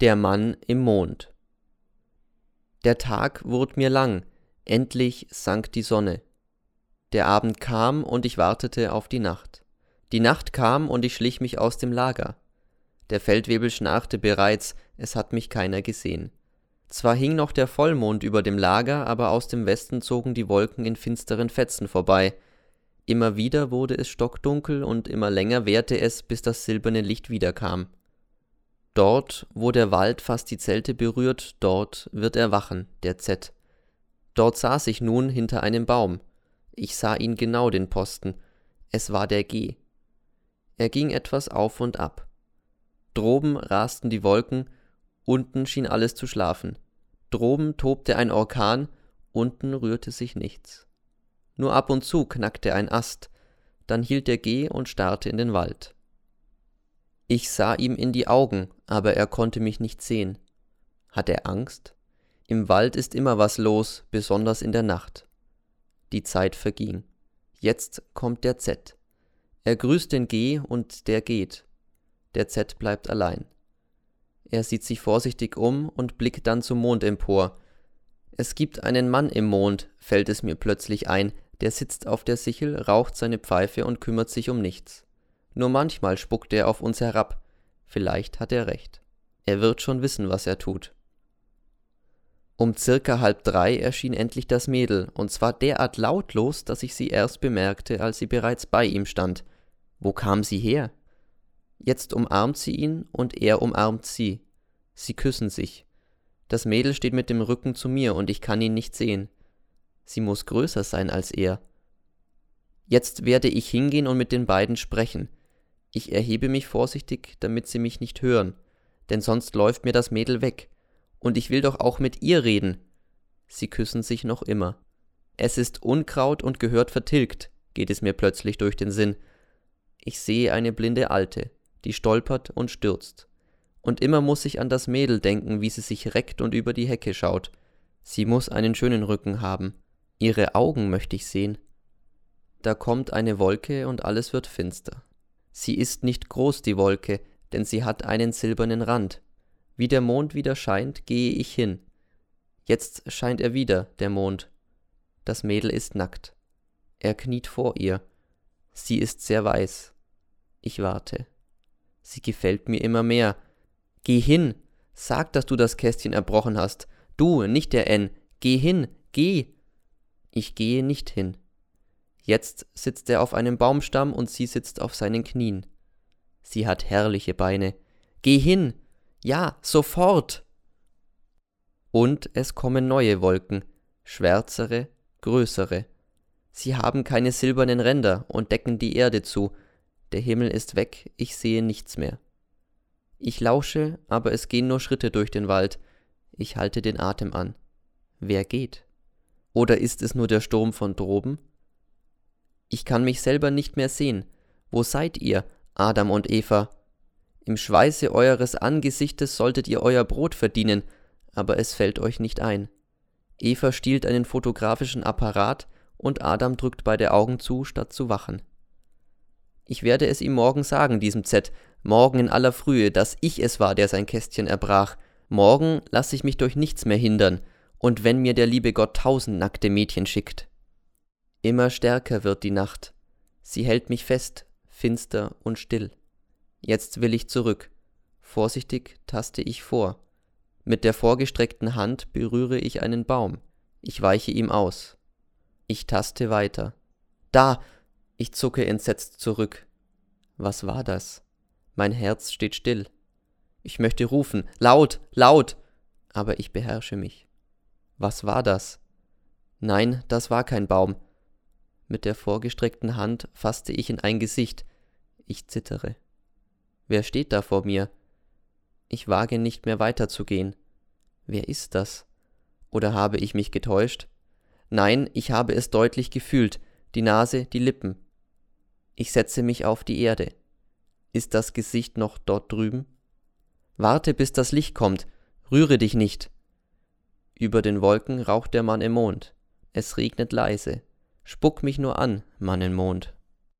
Der Mann im Mond Der Tag wurd mir lang, endlich sank die Sonne. Der Abend kam und ich wartete auf die Nacht. Die Nacht kam und ich schlich mich aus dem Lager. Der Feldwebel schnarchte bereits, es hat mich keiner gesehen. Zwar hing noch der Vollmond über dem Lager, aber aus dem Westen zogen die Wolken in finsteren Fetzen vorbei. Immer wieder wurde es stockdunkel und immer länger währte es, bis das silberne Licht wiederkam. Dort, wo der Wald fast die Zelte berührt, dort wird er wachen, der Z. Dort saß ich nun hinter einem Baum. Ich sah ihn genau den Posten. Es war der G. Er ging etwas auf und ab. Droben rasten die Wolken, unten schien alles zu schlafen. Droben tobte ein Orkan, unten rührte sich nichts. Nur ab und zu knackte ein Ast, dann hielt der G und starrte in den Wald. Ich sah ihm in die Augen, aber er konnte mich nicht sehen. Hat er Angst? Im Wald ist immer was los, besonders in der Nacht. Die Zeit verging. Jetzt kommt der Z. Er grüßt den G und der geht. Der Z bleibt allein. Er sieht sich vorsichtig um und blickt dann zum Mond empor. Es gibt einen Mann im Mond, fällt es mir plötzlich ein, der sitzt auf der Sichel, raucht seine Pfeife und kümmert sich um nichts. Nur manchmal spuckt er auf uns herab. Vielleicht hat er recht. Er wird schon wissen, was er tut. Um circa halb drei erschien endlich das Mädel, und zwar derart lautlos, dass ich sie erst bemerkte, als sie bereits bei ihm stand. Wo kam sie her? Jetzt umarmt sie ihn und er umarmt sie. Sie küssen sich. Das Mädel steht mit dem Rücken zu mir und ich kann ihn nicht sehen. Sie muss größer sein als er. Jetzt werde ich hingehen und mit den beiden sprechen. Ich erhebe mich vorsichtig, damit sie mich nicht hören, denn sonst läuft mir das Mädel weg. Und ich will doch auch mit ihr reden. Sie küssen sich noch immer. Es ist Unkraut und gehört vertilgt, geht es mir plötzlich durch den Sinn. Ich sehe eine blinde Alte, die stolpert und stürzt. Und immer muss ich an das Mädel denken, wie sie sich reckt und über die Hecke schaut. Sie muss einen schönen Rücken haben. Ihre Augen möchte ich sehen. Da kommt eine Wolke und alles wird finster. Sie ist nicht groß, die Wolke, denn sie hat einen silbernen Rand. Wie der Mond wieder scheint, gehe ich hin. Jetzt scheint er wieder, der Mond. Das Mädel ist nackt. Er kniet vor ihr. Sie ist sehr weiß. Ich warte. Sie gefällt mir immer mehr. Geh hin. Sag, dass du das Kästchen erbrochen hast. Du, nicht der N. Geh hin. Geh. Ich gehe nicht hin. Jetzt sitzt er auf einem Baumstamm und sie sitzt auf seinen Knien. Sie hat herrliche Beine. Geh hin. Ja, sofort. Und es kommen neue Wolken, schwärzere, größere. Sie haben keine silbernen Ränder und decken die Erde zu. Der Himmel ist weg, ich sehe nichts mehr. Ich lausche, aber es gehen nur Schritte durch den Wald. Ich halte den Atem an. Wer geht? Oder ist es nur der Sturm von droben? Ich kann mich selber nicht mehr sehen. Wo seid ihr, Adam und Eva? Im Schweiße eures Angesichtes solltet ihr euer Brot verdienen, aber es fällt euch nicht ein. Eva stiehlt einen fotografischen Apparat und Adam drückt beide Augen zu, statt zu wachen. Ich werde es ihm morgen sagen, diesem Z, morgen in aller Frühe, dass ich es war, der sein Kästchen erbrach. Morgen lasse ich mich durch nichts mehr hindern, und wenn mir der liebe Gott tausend nackte Mädchen schickt. Immer stärker wird die Nacht. Sie hält mich fest, finster und still. Jetzt will ich zurück. Vorsichtig taste ich vor. Mit der vorgestreckten Hand berühre ich einen Baum. Ich weiche ihm aus. Ich taste weiter. Da! Ich zucke entsetzt zurück. Was war das? Mein Herz steht still. Ich möchte rufen, laut, laut, aber ich beherrsche mich. Was war das? Nein, das war kein Baum, mit der vorgestreckten Hand fasste ich in ein Gesicht. Ich zittere. Wer steht da vor mir? Ich wage nicht mehr weiterzugehen. Wer ist das? Oder habe ich mich getäuscht? Nein, ich habe es deutlich gefühlt, die Nase, die Lippen. Ich setze mich auf die Erde. Ist das Gesicht noch dort drüben? Warte, bis das Licht kommt, rühre dich nicht. Über den Wolken raucht der Mann im Mond. Es regnet leise. Spuck mich nur an, Mann im Mond.